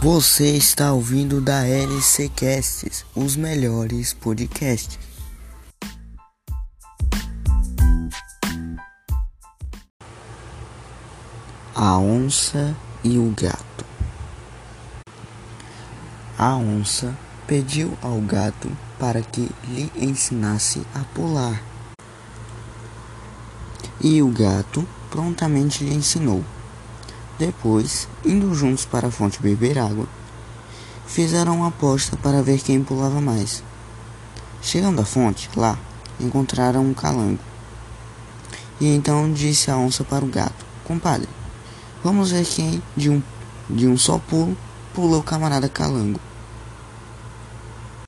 Você está ouvindo da LC Casts, os melhores podcasts. A onça e o gato. A onça pediu ao gato para que lhe ensinasse a pular. E o gato prontamente lhe ensinou. Depois, indo juntos para a fonte beber água, fizeram uma aposta para ver quem pulava mais. Chegando à fonte, lá, encontraram um calango. E então disse a onça para o gato: Compadre, vamos ver quem de um, de um só pulo pula o camarada calango.